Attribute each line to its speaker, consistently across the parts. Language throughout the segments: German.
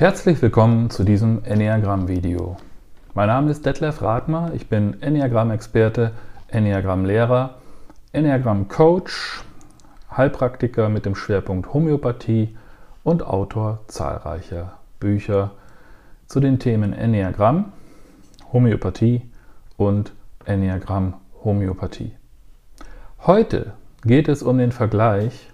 Speaker 1: Herzlich willkommen zu diesem Enneagramm-Video. Mein Name ist Detlef Rathmer, ich bin Enneagramm-Experte, Enneagramm-Lehrer, Enneagramm-Coach, Heilpraktiker mit dem Schwerpunkt Homöopathie und Autor zahlreicher Bücher zu den Themen Enneagramm, Homöopathie und Enneagramm-Homöopathie. Heute geht es um den Vergleich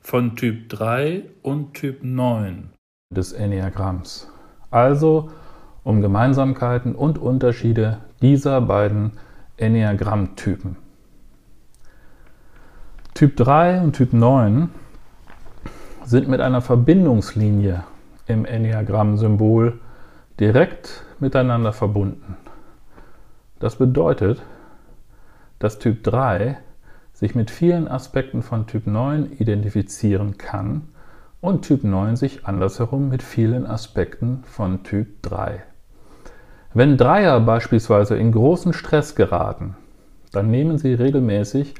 Speaker 1: von Typ 3 und Typ 9 des Enneagramms. Also um Gemeinsamkeiten und Unterschiede dieser beiden Enneagrammtypen. Typ 3 und Typ 9 sind mit einer Verbindungslinie im Enneagramm-Symbol direkt miteinander verbunden. Das bedeutet, dass Typ 3 sich mit vielen Aspekten von Typ 9 identifizieren kann und Typ 9 sich andersherum mit vielen Aspekten von Typ 3. Wenn Dreier beispielsweise in großen Stress geraten, dann nehmen sie regelmäßig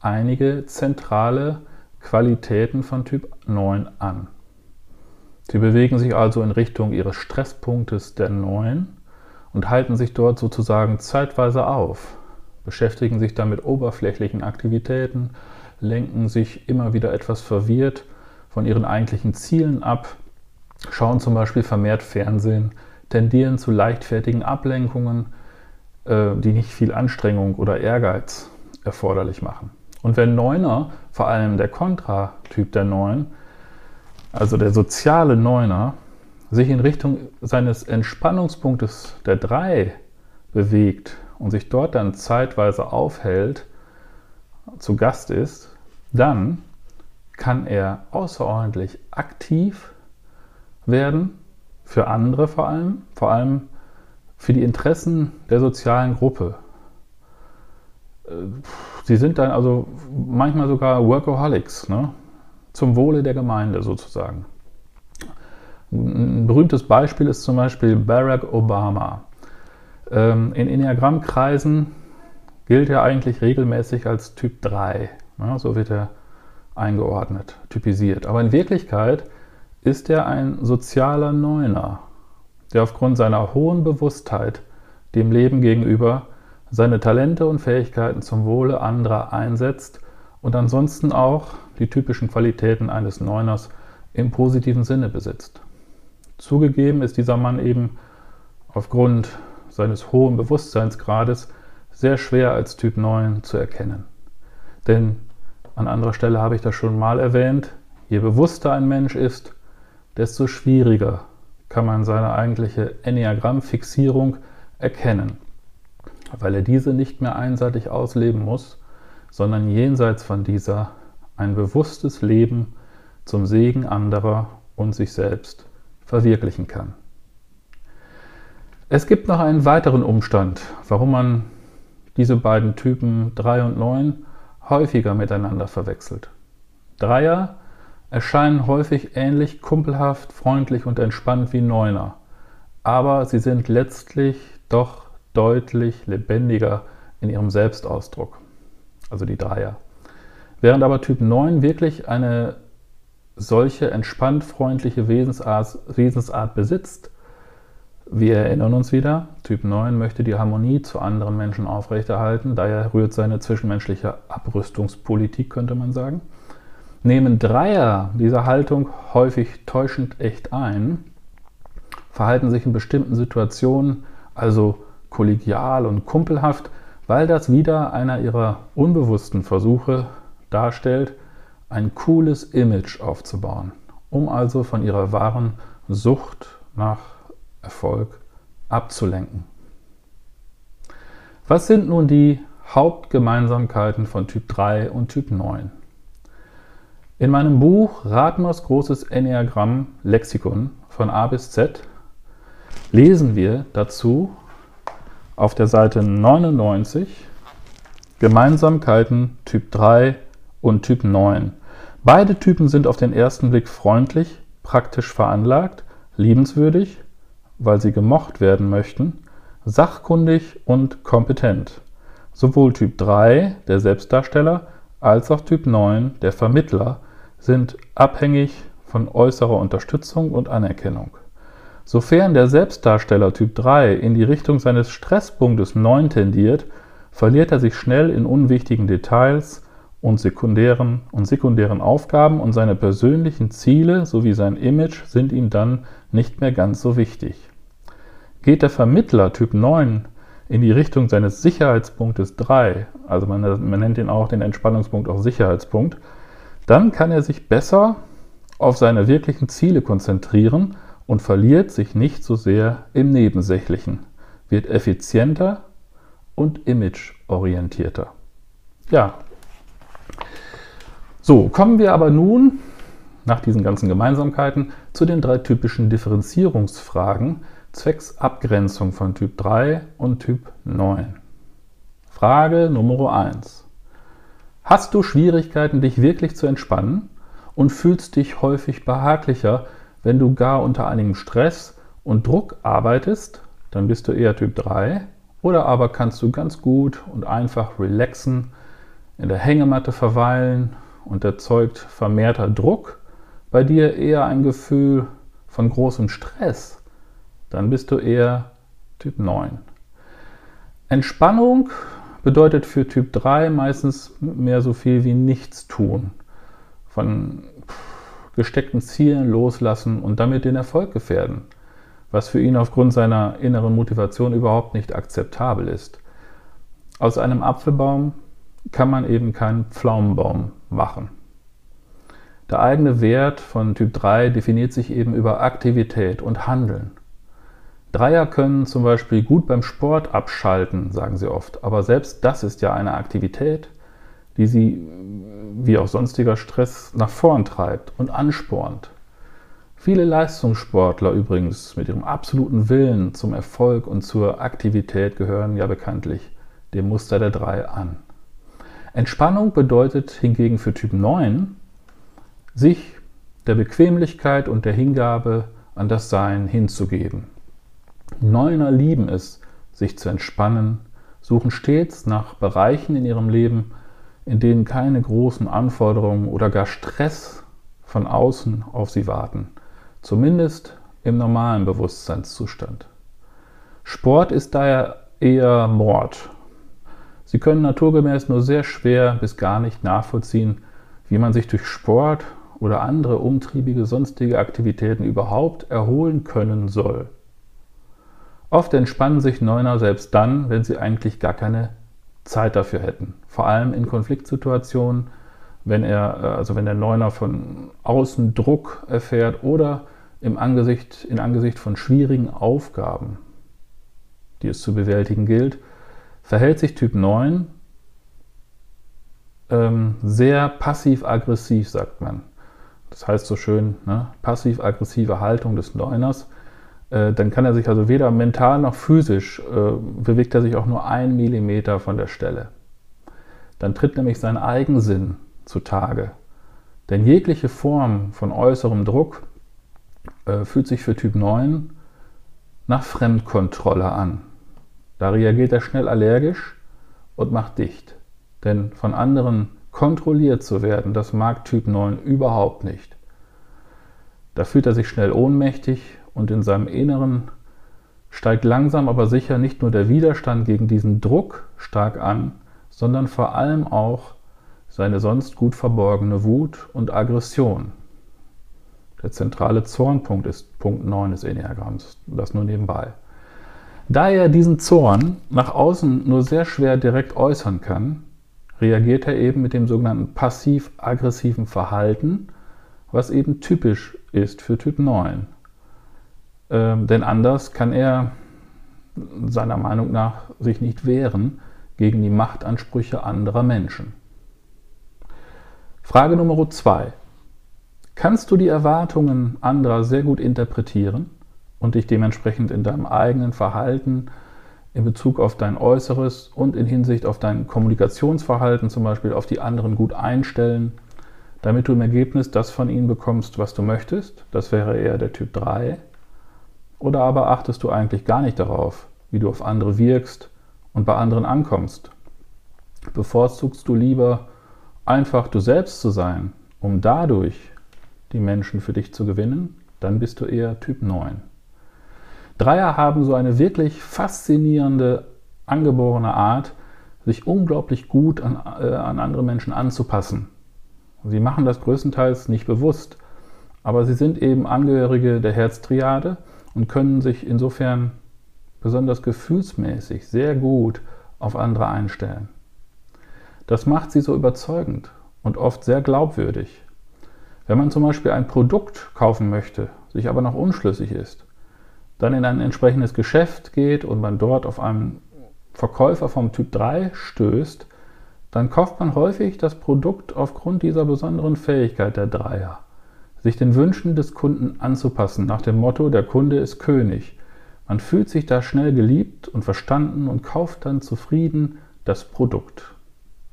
Speaker 1: einige zentrale Qualitäten von Typ 9 an. Sie bewegen sich also in Richtung ihres Stresspunktes der 9 und halten sich dort sozusagen zeitweise auf, beschäftigen sich dann mit oberflächlichen Aktivitäten, lenken sich immer wieder etwas verwirrt von ihren eigentlichen Zielen ab, schauen zum Beispiel vermehrt Fernsehen, tendieren zu leichtfertigen Ablenkungen, äh, die nicht viel Anstrengung oder Ehrgeiz erforderlich machen. Und wenn Neuner, vor allem der Kontratyp der Neun, also der soziale Neuner, sich in Richtung seines Entspannungspunktes der Drei bewegt und sich dort dann zeitweise aufhält, zu Gast ist, dann kann er außerordentlich aktiv werden, für andere vor allem, vor allem für die Interessen der sozialen Gruppe. Äh, sie sind dann also manchmal sogar Workaholics, ne? zum Wohle der Gemeinde sozusagen. Ein berühmtes Beispiel ist zum Beispiel Barack Obama. Ähm, in Enneagrammkreisen gilt er eigentlich regelmäßig als Typ 3. Ne? So wird er eingeordnet, typisiert. Aber in Wirklichkeit ist er ein sozialer Neuner, der aufgrund seiner hohen Bewusstheit dem Leben gegenüber seine Talente und Fähigkeiten zum Wohle anderer einsetzt und ansonsten auch die typischen Qualitäten eines Neuners im positiven Sinne besitzt. Zugegeben ist dieser Mann eben aufgrund seines hohen Bewusstseinsgrades sehr schwer als Typ 9 zu erkennen. Denn an anderer Stelle habe ich das schon mal erwähnt. Je bewusster ein Mensch ist, desto schwieriger kann man seine eigentliche Enneagramm-Fixierung erkennen, weil er diese nicht mehr einseitig ausleben muss, sondern jenseits von dieser ein bewusstes Leben zum Segen anderer und sich selbst verwirklichen kann. Es gibt noch einen weiteren Umstand, warum man diese beiden Typen 3 und 9 häufiger miteinander verwechselt. Dreier erscheinen häufig ähnlich kumpelhaft, freundlich und entspannt wie Neuner, aber sie sind letztlich doch deutlich lebendiger in ihrem Selbstausdruck, also die Dreier. Während aber Typ 9 wirklich eine solche entspannt freundliche Wesensart, Wesensart besitzt, wir erinnern uns wieder, Typ 9 möchte die Harmonie zu anderen Menschen aufrechterhalten, daher rührt seine zwischenmenschliche Abrüstungspolitik, könnte man sagen. Nehmen Dreier diese Haltung häufig täuschend echt ein, verhalten sich in bestimmten Situationen also kollegial und kumpelhaft, weil das wieder einer ihrer unbewussten Versuche darstellt, ein cooles Image aufzubauen, um also von ihrer wahren Sucht nach Erfolg abzulenken. Was sind nun die Hauptgemeinsamkeiten von Typ 3 und Typ 9? In meinem Buch Ratmers großes Enneagramm Lexikon von A bis Z lesen wir dazu auf der Seite 99 Gemeinsamkeiten Typ 3 und Typ 9. Beide Typen sind auf den ersten Blick freundlich, praktisch veranlagt, liebenswürdig weil sie gemocht werden möchten, sachkundig und kompetent. Sowohl Typ 3, der Selbstdarsteller, als auch Typ 9, der Vermittler, sind abhängig von äußerer Unterstützung und Anerkennung. Sofern der Selbstdarsteller Typ 3 in die Richtung seines Stresspunktes 9 tendiert, verliert er sich schnell in unwichtigen Details und sekundären, und sekundären Aufgaben und seine persönlichen Ziele sowie sein Image sind ihm dann nicht mehr ganz so wichtig. Geht der Vermittler Typ 9 in die Richtung seines Sicherheitspunktes 3, also man, man nennt ihn auch den Entspannungspunkt auch Sicherheitspunkt, dann kann er sich besser auf seine wirklichen Ziele konzentrieren und verliert sich nicht so sehr im Nebensächlichen, wird effizienter und imageorientierter. Ja. So, kommen wir aber nun nach diesen ganzen Gemeinsamkeiten zu den drei typischen Differenzierungsfragen zwecks Abgrenzung von Typ 3 und Typ 9. Frage Nummer 1. Hast du Schwierigkeiten, dich wirklich zu entspannen und fühlst dich häufig behaglicher, wenn du gar unter einigem Stress und Druck arbeitest? Dann bist du eher Typ 3 oder aber kannst du ganz gut und einfach relaxen, in der Hängematte verweilen und erzeugt vermehrter Druck bei dir eher ein Gefühl von großem Stress, dann bist du eher Typ 9. Entspannung bedeutet für Typ 3 meistens mehr so viel wie nichts tun. Von gesteckten Zielen loslassen und damit den Erfolg gefährden was für ihn aufgrund seiner inneren Motivation überhaupt nicht akzeptabel ist. Aus einem Apfelbaum kann man eben keinen Pflaumenbaum machen. Der eigene Wert von Typ 3 definiert sich eben über Aktivität und Handeln. Dreier können zum Beispiel gut beim Sport abschalten, sagen sie oft, aber selbst das ist ja eine Aktivität, die sie, wie auch sonstiger Stress, nach vorn treibt und anspornt. Viele Leistungssportler übrigens mit ihrem absoluten Willen zum Erfolg und zur Aktivität gehören ja bekanntlich dem Muster der drei an. Entspannung bedeutet hingegen für Typ 9, sich der Bequemlichkeit und der Hingabe an das Sein hinzugeben. Neuner lieben es, sich zu entspannen, suchen stets nach Bereichen in ihrem Leben, in denen keine großen Anforderungen oder gar Stress von außen auf sie warten zumindest im normalen Bewusstseinszustand. Sport ist daher eher Mord. Sie können naturgemäß nur sehr schwer bis gar nicht nachvollziehen, wie man sich durch Sport oder andere umtriebige sonstige Aktivitäten überhaupt erholen können soll. Oft entspannen sich Neuner selbst dann, wenn sie eigentlich gar keine Zeit dafür hätten. Vor allem in Konfliktsituationen, wenn er, äh, also wenn der Neuner von außen Druck erfährt oder im Angesicht, in Angesicht von schwierigen Aufgaben, die es zu bewältigen gilt, verhält sich Typ 9 ähm, sehr passiv-aggressiv, sagt man. Das heißt so schön, ne? passiv-aggressive Haltung des Neuners. Äh, dann kann er sich also weder mental noch physisch, äh, bewegt er sich auch nur ein Millimeter von der Stelle. Dann tritt nämlich sein Eigensinn zutage. Denn jegliche Form von äußerem Druck äh, fühlt sich für Typ 9 nach Fremdkontrolle an. Da reagiert er schnell allergisch und macht dicht. Denn von anderen kontrolliert zu werden, das mag Typ 9 überhaupt nicht. Da fühlt er sich schnell ohnmächtig und in seinem Inneren steigt langsam aber sicher nicht nur der Widerstand gegen diesen Druck stark an, sondern vor allem auch seine sonst gut verborgene Wut und Aggression. Der zentrale Zornpunkt ist Punkt 9 des Enneagramms, das nur nebenbei. Da er diesen Zorn nach außen nur sehr schwer direkt äußern kann, reagiert er eben mit dem sogenannten passiv-aggressiven Verhalten, was eben typisch ist für Typ 9. Ähm, denn anders kann er seiner Meinung nach sich nicht wehren gegen die Machtansprüche anderer Menschen. Frage Nummer 2. Kannst du die Erwartungen anderer sehr gut interpretieren und dich dementsprechend in deinem eigenen Verhalten in Bezug auf dein Äußeres und in Hinsicht auf dein Kommunikationsverhalten zum Beispiel auf die anderen gut einstellen, damit du im Ergebnis das von ihnen bekommst, was du möchtest? Das wäre eher der Typ 3. Oder aber achtest du eigentlich gar nicht darauf, wie du auf andere wirkst und bei anderen ankommst? Bevorzugst du lieber einfach du selbst zu sein, um dadurch die Menschen für dich zu gewinnen, dann bist du eher Typ 9. Dreier haben so eine wirklich faszinierende, angeborene Art, sich unglaublich gut an, äh, an andere Menschen anzupassen. Sie machen das größtenteils nicht bewusst, aber sie sind eben Angehörige der Herztriade und können sich insofern besonders gefühlsmäßig sehr gut auf andere einstellen. Das macht sie so überzeugend und oft sehr glaubwürdig. Wenn man zum Beispiel ein Produkt kaufen möchte, sich aber noch unschlüssig ist, dann in ein entsprechendes Geschäft geht und man dort auf einen Verkäufer vom Typ 3 stößt, dann kauft man häufig das Produkt aufgrund dieser besonderen Fähigkeit der Dreier, sich den Wünschen des Kunden anzupassen, nach dem Motto, der Kunde ist König. Man fühlt sich da schnell geliebt und verstanden und kauft dann zufrieden das Produkt.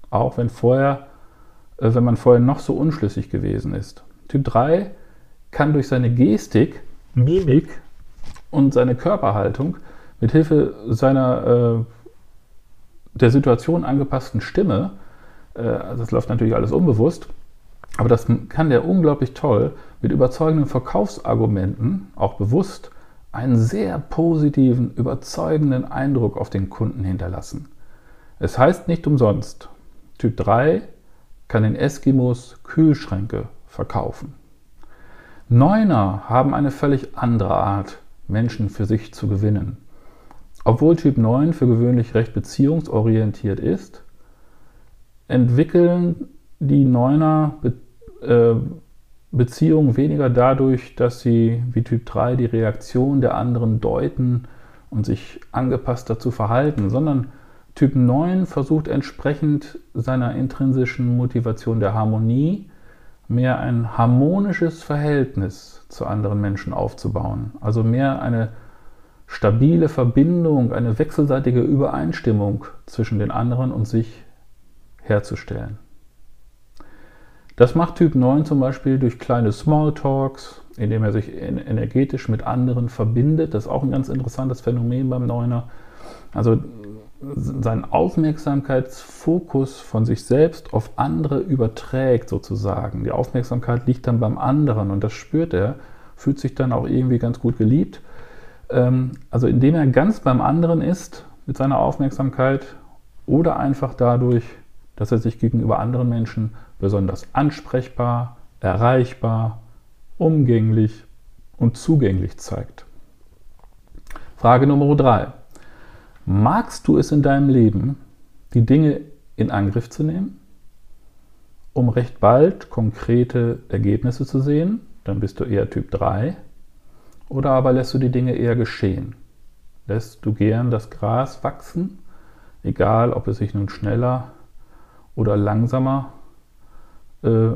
Speaker 1: Auch wenn vorher, äh, wenn man vorher noch so unschlüssig gewesen ist. Typ 3 kann durch seine Gestik, Mimik und seine Körperhaltung mit Hilfe seiner äh, der Situation angepassten Stimme, äh, also das läuft natürlich alles unbewusst, aber das kann der unglaublich toll mit überzeugenden Verkaufsargumenten, auch bewusst, einen sehr positiven, überzeugenden Eindruck auf den Kunden hinterlassen. Es heißt nicht umsonst, Typ 3 kann den Eskimos Kühlschränke verkaufen. Neuner haben eine völlig andere Art, Menschen für sich zu gewinnen. Obwohl Typ 9 für gewöhnlich recht beziehungsorientiert ist, entwickeln die Neuner Be äh, Beziehungen weniger dadurch, dass sie wie Typ 3 die Reaktion der anderen deuten und sich angepasst dazu verhalten, sondern Typ 9 versucht entsprechend seiner intrinsischen Motivation der Harmonie mehr ein harmonisches Verhältnis zu anderen Menschen aufzubauen, also mehr eine stabile Verbindung, eine wechselseitige Übereinstimmung zwischen den anderen und sich herzustellen. Das macht Typ 9 zum Beispiel durch kleine Smalltalks, indem er sich energetisch mit anderen verbindet. Das ist auch ein ganz interessantes Phänomen beim Neuner. Also seinen Aufmerksamkeitsfokus von sich selbst auf andere überträgt sozusagen. Die Aufmerksamkeit liegt dann beim anderen und das spürt er, fühlt sich dann auch irgendwie ganz gut geliebt ähm, also indem er ganz beim anderen ist mit seiner Aufmerksamkeit oder einfach dadurch, dass er sich gegenüber anderen Menschen besonders ansprechbar, erreichbar, umgänglich und zugänglich zeigt. Frage Nummer drei. Magst du es in deinem Leben, die Dinge in Angriff zu nehmen, um recht bald konkrete Ergebnisse zu sehen? Dann bist du eher Typ 3. Oder aber lässt du die Dinge eher geschehen? Lässt du gern das Gras wachsen, egal ob es sich nun schneller oder langsamer äh,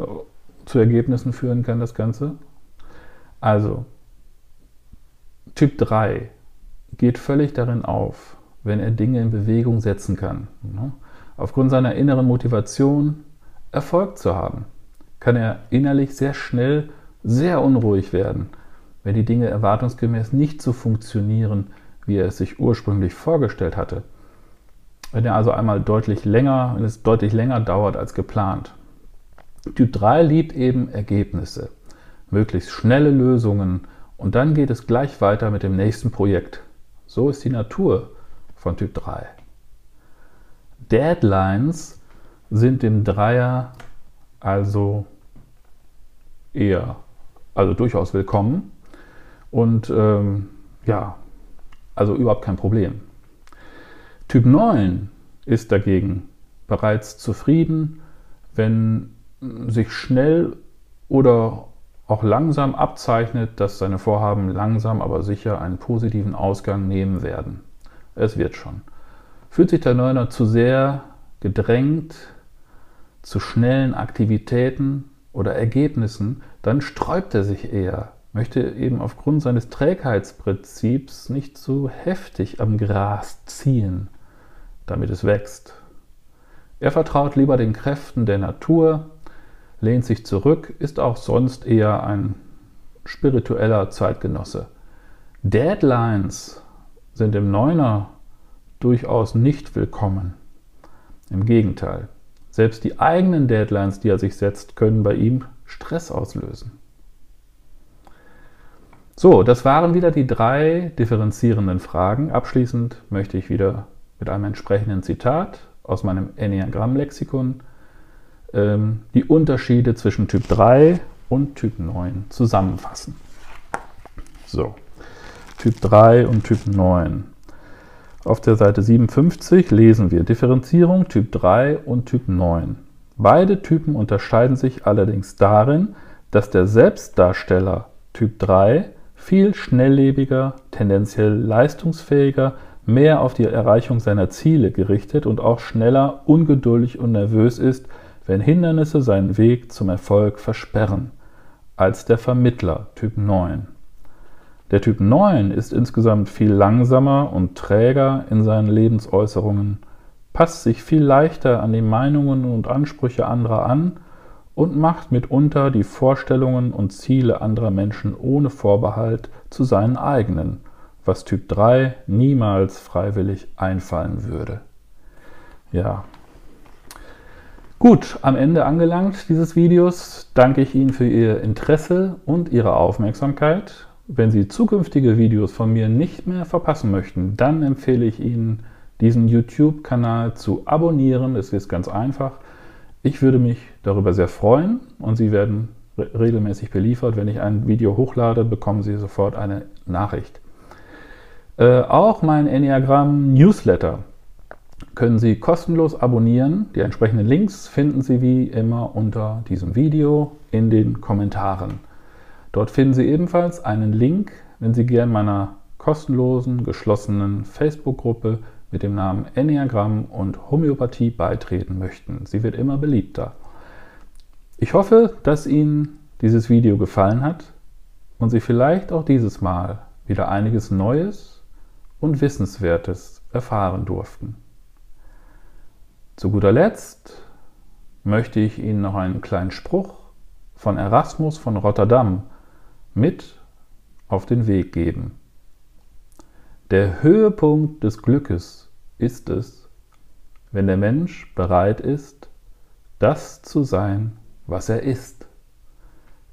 Speaker 1: zu Ergebnissen führen kann, das Ganze? Also, Typ 3 geht völlig darin auf, wenn er Dinge in Bewegung setzen kann. Aufgrund seiner inneren Motivation Erfolg zu haben, kann er innerlich sehr schnell sehr unruhig werden wenn die Dinge erwartungsgemäß nicht so funktionieren, wie er es sich ursprünglich vorgestellt hatte. Wenn er also einmal deutlich länger, wenn es deutlich länger dauert als geplant. Typ 3 liebt eben Ergebnisse, möglichst schnelle Lösungen und dann geht es gleich weiter mit dem nächsten Projekt. So ist die Natur von Typ 3. Deadlines sind dem Dreier also eher, also durchaus willkommen. Und ähm, ja, also überhaupt kein Problem. Typ 9 ist dagegen bereits zufrieden, wenn sich schnell oder auch langsam abzeichnet, dass seine Vorhaben langsam aber sicher einen positiven Ausgang nehmen werden. Es wird schon. Fühlt sich der Neuner zu sehr gedrängt zu schnellen Aktivitäten oder Ergebnissen, dann sträubt er sich eher möchte eben aufgrund seines Trägheitsprinzips nicht so heftig am Gras ziehen, damit es wächst. Er vertraut lieber den Kräften der Natur, lehnt sich zurück, ist auch sonst eher ein spiritueller Zeitgenosse. Deadlines sind im Neuner durchaus nicht willkommen. Im Gegenteil, selbst die eigenen Deadlines, die er sich setzt, können bei ihm Stress auslösen. So, das waren wieder die drei differenzierenden Fragen. Abschließend möchte ich wieder mit einem entsprechenden Zitat aus meinem Enneagramm-Lexikon ähm, die Unterschiede zwischen Typ 3 und Typ 9 zusammenfassen. So, Typ 3 und Typ 9. Auf der Seite 57 lesen wir Differenzierung Typ 3 und Typ 9. Beide Typen unterscheiden sich allerdings darin, dass der Selbstdarsteller Typ 3 viel schnelllebiger, tendenziell leistungsfähiger, mehr auf die Erreichung seiner Ziele gerichtet und auch schneller, ungeduldig und nervös ist, wenn Hindernisse seinen Weg zum Erfolg versperren, als der Vermittler Typ 9. Der Typ 9 ist insgesamt viel langsamer und träger in seinen Lebensäußerungen, passt sich viel leichter an die Meinungen und Ansprüche anderer an und macht mitunter die Vorstellungen und Ziele anderer Menschen ohne Vorbehalt zu seinen eigenen, was Typ 3 niemals freiwillig einfallen würde. Ja. Gut, am Ende angelangt dieses Videos danke ich Ihnen für Ihr Interesse und Ihre Aufmerksamkeit. Wenn Sie zukünftige Videos von mir nicht mehr verpassen möchten, dann empfehle ich Ihnen, diesen YouTube-Kanal zu abonnieren. Es ist ganz einfach. Ich würde mich darüber sehr freuen und Sie werden re regelmäßig beliefert. Wenn ich ein Video hochlade, bekommen Sie sofort eine Nachricht. Äh, auch mein Enneagramm Newsletter können Sie kostenlos abonnieren. Die entsprechenden Links finden Sie wie immer unter diesem Video in den Kommentaren. Dort finden Sie ebenfalls einen Link, wenn Sie gern meiner kostenlosen, geschlossenen Facebook-Gruppe mit dem Namen Enneagramm und Homöopathie beitreten möchten. Sie wird immer beliebter. Ich hoffe, dass Ihnen dieses Video gefallen hat und Sie vielleicht auch dieses Mal wieder einiges Neues und Wissenswertes erfahren durften. Zu guter Letzt möchte ich Ihnen noch einen kleinen Spruch von Erasmus von Rotterdam mit auf den Weg geben. Der Höhepunkt des Glückes ist es, wenn der Mensch bereit ist, das zu sein, was er ist.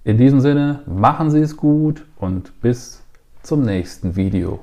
Speaker 1: In diesem Sinne, machen Sie es gut und bis zum nächsten Video.